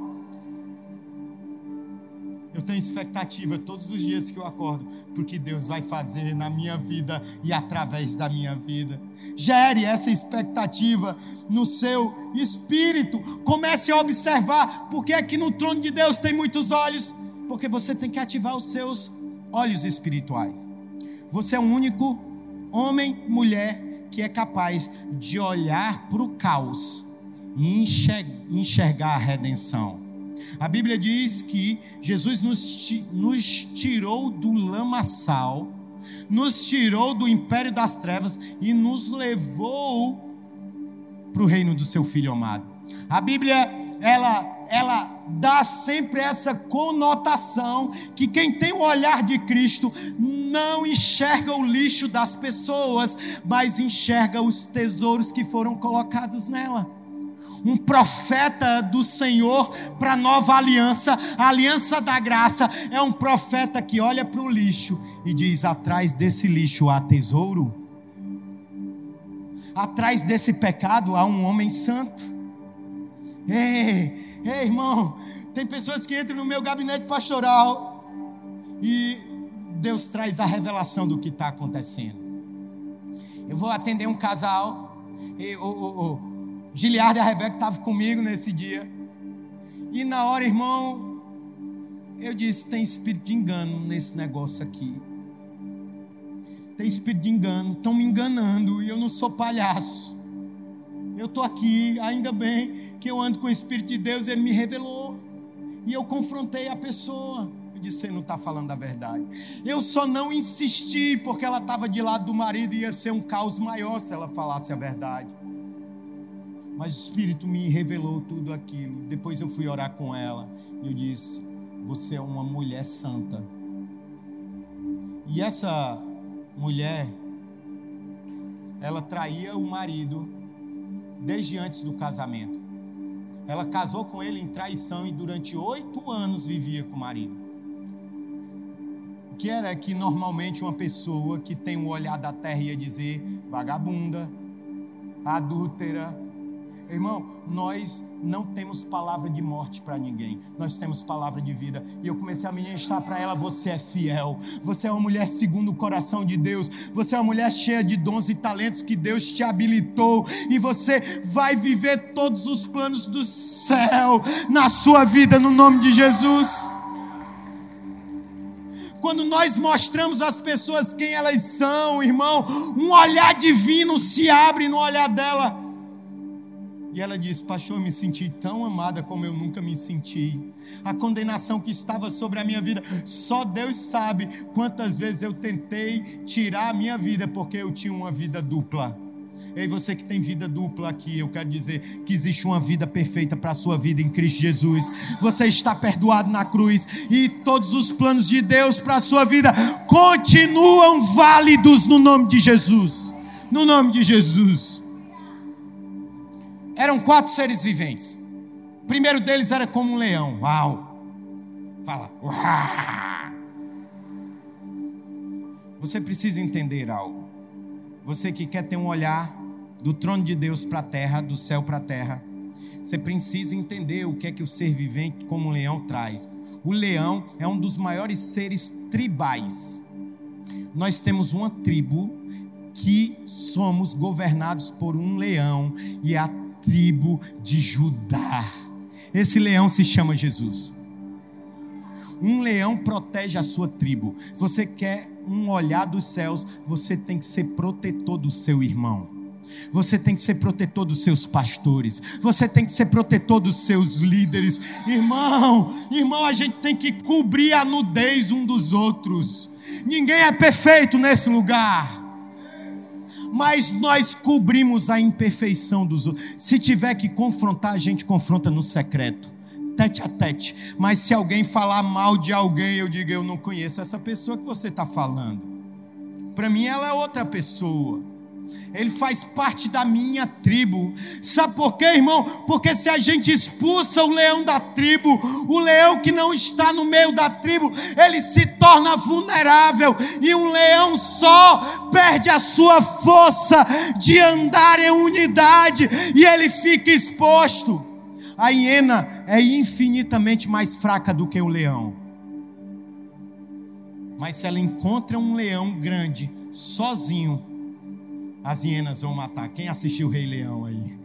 Eu tenho expectativa todos os dias que eu acordo, porque Deus vai fazer na minha vida e através da minha vida. Gere essa expectativa no seu espírito. Comece a observar porque é que no trono de Deus tem muitos olhos, porque você tem que ativar os seus olhos espirituais. Você é o único homem, mulher que é capaz de olhar para o caos e enxergar a redenção. A Bíblia diz que Jesus nos, nos tirou do lamaçal, nos tirou do império das trevas e nos levou para o reino do seu Filho amado. A Bíblia, ela ela dá sempre essa conotação que quem tem o olhar de Cristo não enxerga o lixo das pessoas, mas enxerga os tesouros que foram colocados nela. Um profeta do Senhor para a nova aliança, a aliança da graça, é um profeta que olha para o lixo e diz: atrás desse lixo há tesouro, atrás desse pecado há um homem santo. Ei, Ei, irmão, tem pessoas que entram no meu gabinete pastoral e Deus traz a revelação do que está acontecendo. Eu vou atender um casal, e o, o, o Giliardo e a Rebeca estavam comigo nesse dia, e na hora, irmão, eu disse: tem espírito de engano nesse negócio aqui. Tem espírito de engano, estão me enganando, e eu não sou palhaço. Eu estou aqui, ainda bem que eu ando com o Espírito de Deus, ele me revelou. E eu confrontei a pessoa. Eu disse: Você não está falando a verdade. Eu só não insisti, porque ela estava de lado do marido e ia ser um caos maior se ela falasse a verdade. Mas o Espírito me revelou tudo aquilo. Depois eu fui orar com ela. E eu disse: Você é uma mulher santa. E essa mulher, ela traía o marido desde antes do casamento. Ela casou com ele em traição e durante oito anos vivia com o marido. O que era que normalmente uma pessoa que tem um olhar da terra ia dizer vagabunda, adúltera, Irmão, nós não temos palavra de morte para ninguém, nós temos palavra de vida. E eu comecei a ministrar para ela: você é fiel, você é uma mulher segundo o coração de Deus, você é uma mulher cheia de dons e talentos que Deus te habilitou, e você vai viver todos os planos do céu na sua vida, no nome de Jesus. Quando nós mostramos às pessoas quem elas são, irmão, um olhar divino se abre no olhar dela e ela disse: Pastor, eu me senti tão amada como eu nunca me senti. A condenação que estava sobre a minha vida, só Deus sabe quantas vezes eu tentei tirar a minha vida porque eu tinha uma vida dupla. Ei, você que tem vida dupla aqui, eu quero dizer que existe uma vida perfeita para a sua vida em Cristo Jesus. Você está perdoado na cruz e todos os planos de Deus para a sua vida continuam válidos no nome de Jesus. No nome de Jesus eram quatro seres viventes. O primeiro deles era como um leão. Uau! Fala. Você precisa entender algo. Você que quer ter um olhar do trono de Deus para a terra, do céu para a terra, você precisa entender o que é que o ser vivente como um leão traz. O leão é um dos maiores seres tribais. Nós temos uma tribo que somos governados por um leão e a tribo de Judá. Esse leão se chama Jesus. Um leão protege a sua tribo. Você quer um olhar dos céus, você tem que ser protetor do seu irmão. Você tem que ser protetor dos seus pastores. Você tem que ser protetor dos seus líderes. Irmão, irmão, a gente tem que cobrir a nudez um dos outros. Ninguém é perfeito nesse lugar mas nós cobrimos a imperfeição dos outros. Se tiver que confrontar, a gente confronta no secreto, tete a tete. Mas se alguém falar mal de alguém, eu digo: eu não conheço essa pessoa que você está falando. Para mim, ela é outra pessoa ele faz parte da minha tribo. Sabe por quê, irmão? Porque se a gente expulsa o leão da tribo, o leão que não está no meio da tribo, ele se torna vulnerável, e um leão só perde a sua força de andar em unidade, e ele fica exposto. A hiena é infinitamente mais fraca do que o leão. Mas se ela encontra um leão grande, sozinho, as hienas vão matar. Quem assistiu o Rei Leão aí?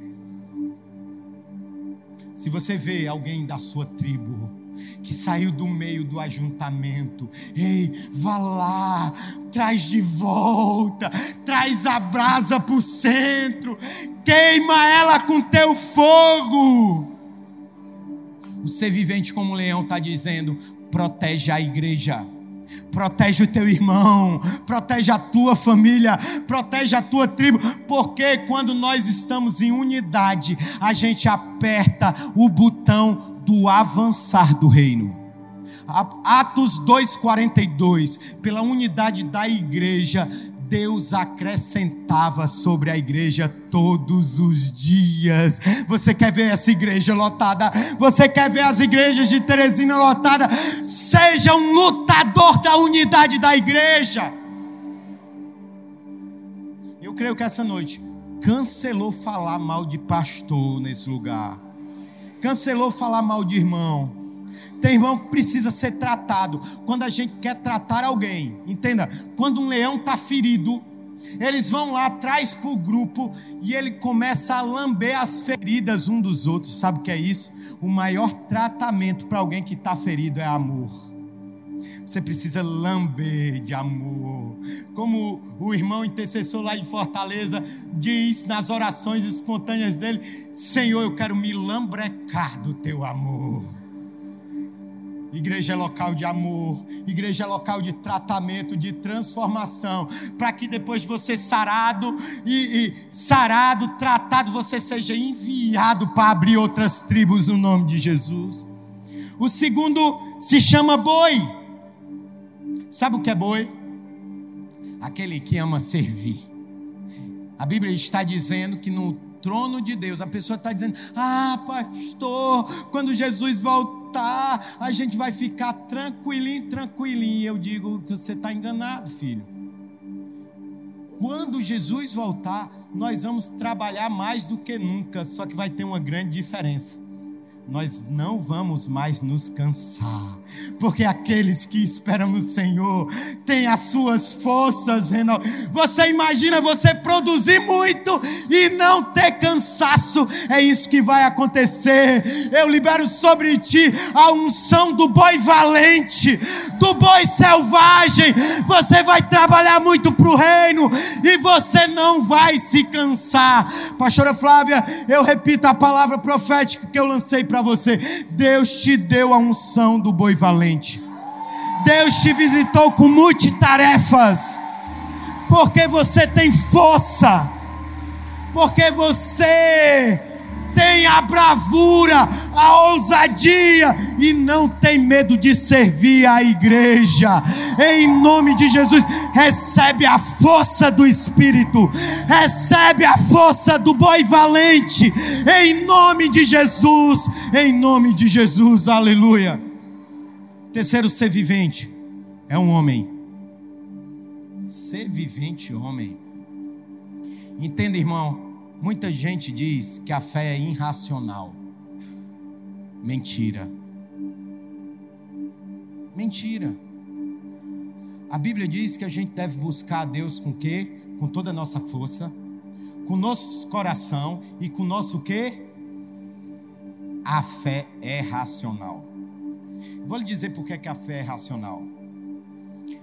Se você vê alguém da sua tribo que saiu do meio do ajuntamento. Ei, vá lá, traz de volta, traz a brasa para o centro, queima ela com teu fogo. O ser vivente como um leão está dizendo: protege a igreja protege o teu irmão, protege a tua família, protege a tua tribo, porque quando nós estamos em unidade, a gente aperta o botão do avançar do reino. Atos 2:42, pela unidade da igreja, Deus acrescentava sobre a igreja todos os dias. Você quer ver essa igreja lotada? Você quer ver as igrejas de Teresina lotada? Seja um lutador da unidade da igreja. Eu creio que essa noite cancelou falar mal de pastor nesse lugar. Cancelou falar mal de irmão tem irmão que precisa ser tratado. Quando a gente quer tratar alguém, entenda, quando um leão está ferido, eles vão lá atrás para o grupo e ele começa a lamber as feridas um dos outros. Sabe o que é isso? O maior tratamento para alguém que está ferido é amor. Você precisa lamber de amor. Como o irmão intercessor lá de Fortaleza diz nas orações espontâneas dele: Senhor, eu quero me lambrecar do teu amor. Igreja é local de amor, igreja é local de tratamento, de transformação, para que depois de você sarado e, e sarado, tratado, você seja enviado para abrir outras tribos no nome de Jesus. O segundo se chama boi. Sabe o que é boi? Aquele que ama servir. A Bíblia está dizendo que no trono de Deus, a pessoa está dizendo: Ah, pastor, quando Jesus voltar voltar, a gente vai ficar tranquilinho, tranquilinho. Eu digo que você está enganado, filho. Quando Jesus voltar, nós vamos trabalhar mais do que nunca, só que vai ter uma grande diferença nós não vamos mais nos cansar, porque aqueles que esperam no Senhor têm as suas forças renovadas. Você imagina você produzir muito e não ter cansaço, é isso que vai acontecer. Eu libero sobre ti a unção do boi valente, do boi selvagem. Você vai trabalhar muito para o reino e você não vai se cansar. Pastora Flávia, eu repito a palavra profética que eu lancei para você: Deus te deu a unção do boi valente. Deus te visitou com multitarefas. Porque você tem força. Porque você tem a bravura, a ousadia e não tem medo de servir a igreja. Em nome de Jesus, recebe a força do Espírito, recebe a força do boi valente. Em nome de Jesus, em nome de Jesus, aleluia. Terceiro ser vivente é um homem. Ser vivente, homem. Entenda, irmão Muita gente diz que a fé é irracional. Mentira. Mentira. A Bíblia diz que a gente deve buscar a Deus com quê? Com toda a nossa força, com nosso coração e com nosso quê? A fé é racional. Vou lhe dizer por que a fé é racional.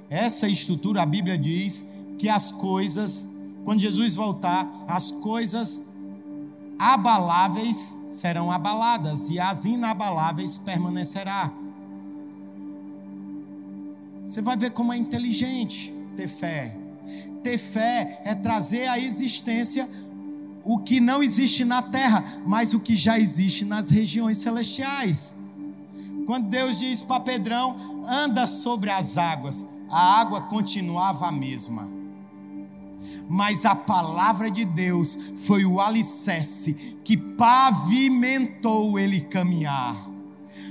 Essa estrutura, a Bíblia diz que as coisas quando Jesus voltar, as coisas abaláveis serão abaladas e as inabaláveis permanecerá. Você vai ver como é inteligente ter fé. Ter fé é trazer à existência o que não existe na terra, mas o que já existe nas regiões celestiais. Quando Deus diz para Pedrão: anda sobre as águas, a água continuava a mesma. Mas a palavra de Deus foi o alicerce que pavimentou ele caminhar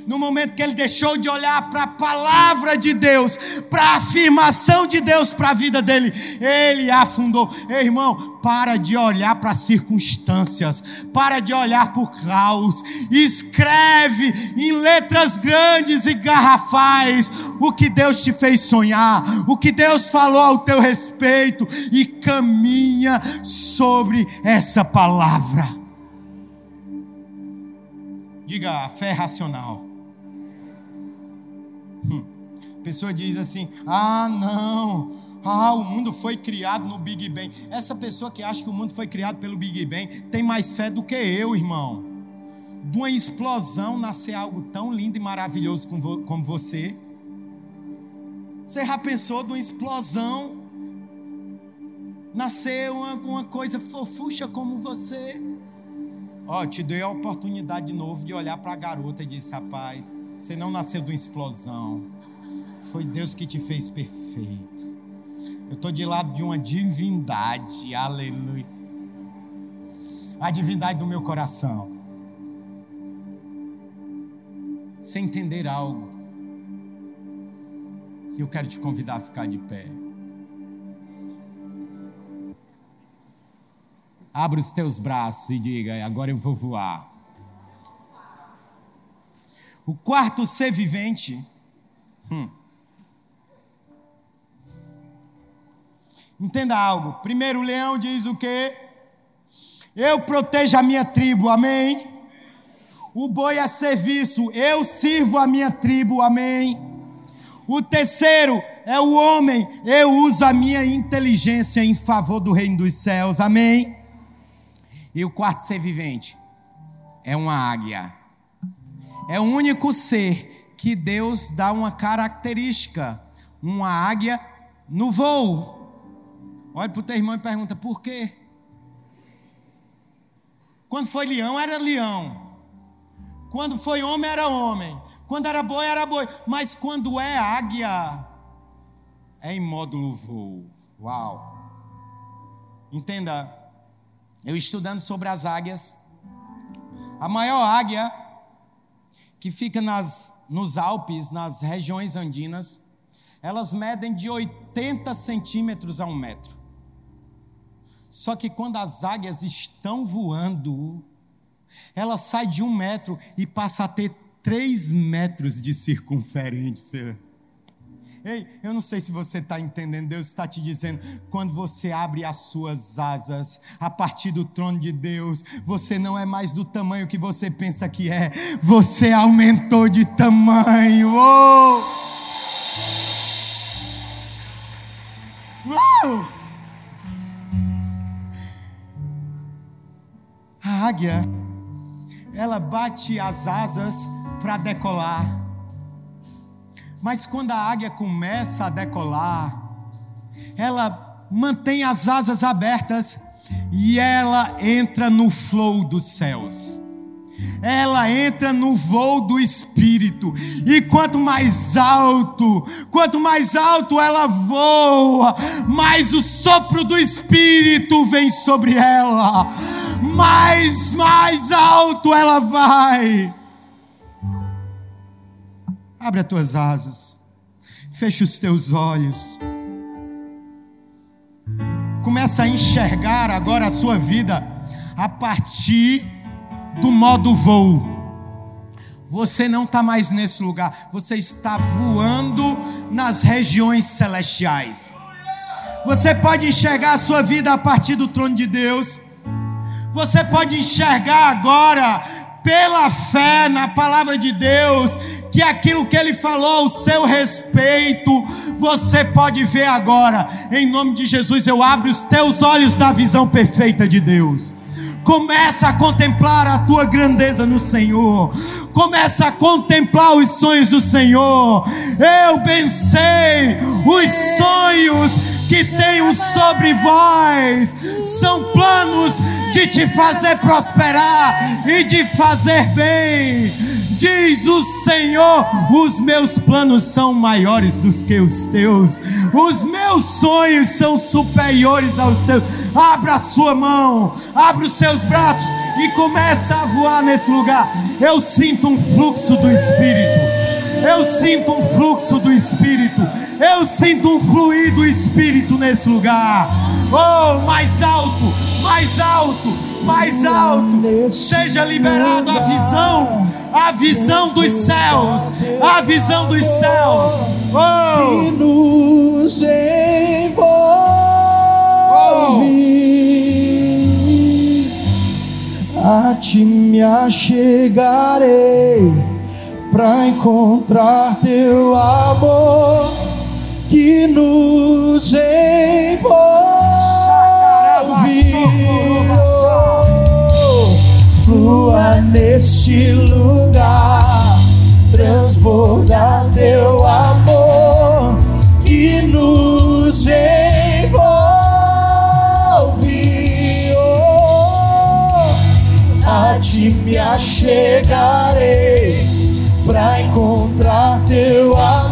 no momento que ele deixou de olhar para a palavra de Deus, para a afirmação de Deus para a vida dele, ele afundou. Ei, irmão, para de olhar para circunstâncias, para de olhar para o caos, escreve em letras grandes e garrafais o que Deus te fez sonhar, o que Deus falou ao teu respeito e caminha sobre essa palavra. Diga a fé racional Hum. A pessoa diz assim: ah, não, ah, o mundo foi criado no Big Bang. Essa pessoa que acha que o mundo foi criado pelo Big Bang tem mais fé do que eu, irmão. De uma explosão nascer algo tão lindo e maravilhoso como você. Você já pensou de uma explosão nascer uma, uma coisa fofucha como você? Ó, oh, te dei a oportunidade de novo de olhar para a garota e disse: rapaz, você não nasceu de uma explosão. Foi Deus que te fez perfeito. Eu estou de lado de uma divindade, aleluia. A divindade do meu coração. Sem entender algo, eu quero te convidar a ficar de pé. Abra os teus braços e diga: agora eu vou voar. O quarto ser vivente. Hum, Entenda algo. Primeiro, o leão diz o quê? Eu protejo a minha tribo, amém? O boi é serviço, eu sirvo a minha tribo, amém? O terceiro é o homem, eu uso a minha inteligência em favor do reino dos céus, amém? E o quarto ser vivente é uma águia. É o único ser que Deus dá uma característica, uma águia no voo. Olha para o teu irmão e pergunta: por quê? Quando foi leão, era leão. Quando foi homem, era homem. Quando era boi, era boi. Mas quando é águia, é em módulo voo. Uau! Entenda, eu estudando sobre as águias, a maior águia que fica nas, nos Alpes, nas regiões andinas, elas medem de 80 centímetros a um metro. Só que quando as águias estão voando, ela sai de um metro e passa a ter três metros de circunferência. Ei, eu não sei se você está entendendo, Deus está te dizendo: quando você abre as suas asas a partir do trono de Deus, você não é mais do tamanho que você pensa que é, você aumentou de tamanho. Oh! Uh! A águia, ela bate as asas para decolar. Mas quando a águia começa a decolar, ela mantém as asas abertas e ela entra no flow dos céus ela entra no voo do espírito. E quanto mais alto, quanto mais alto ela voa, mais o sopro do espírito vem sobre ela. Mais, mais alto ela vai. Abre as tuas asas. Fecha os teus olhos. Começa a enxergar agora a sua vida a partir do modo voo. Você não está mais nesse lugar, você está voando nas regiões celestiais. Você pode enxergar a sua vida a partir do trono de Deus. Você pode enxergar agora, pela fé na palavra de Deus, que aquilo que Ele falou ao seu respeito, você pode ver agora. Em nome de Jesus, eu abro os teus olhos da visão perfeita de Deus. Começa a contemplar a tua grandeza no Senhor. Começa a contemplar os sonhos do Senhor. Eu bem sei os sonhos que tenho sobre vós. São planos de te fazer prosperar e de fazer bem. Diz o Senhor: os meus planos são maiores do que os teus, os meus sonhos são superiores aos seus abra a sua mão, abra os seus braços e começa a voar nesse lugar. Eu sinto um fluxo do Espírito. Eu sinto um fluxo do Espírito. Eu sinto um fluir do Espírito nesse lugar. Oh, mais alto, mais alto, mais alto. Seja liberado a visão, a visão dos céus, a visão dos céus. Oh, nos envolve a ti me achegarei, pra encontrar teu amor que nos envolve. Flua neste lugar, transborda teu amor que nos envolve. Oh, a ti me achegarei pra encontrar teu amor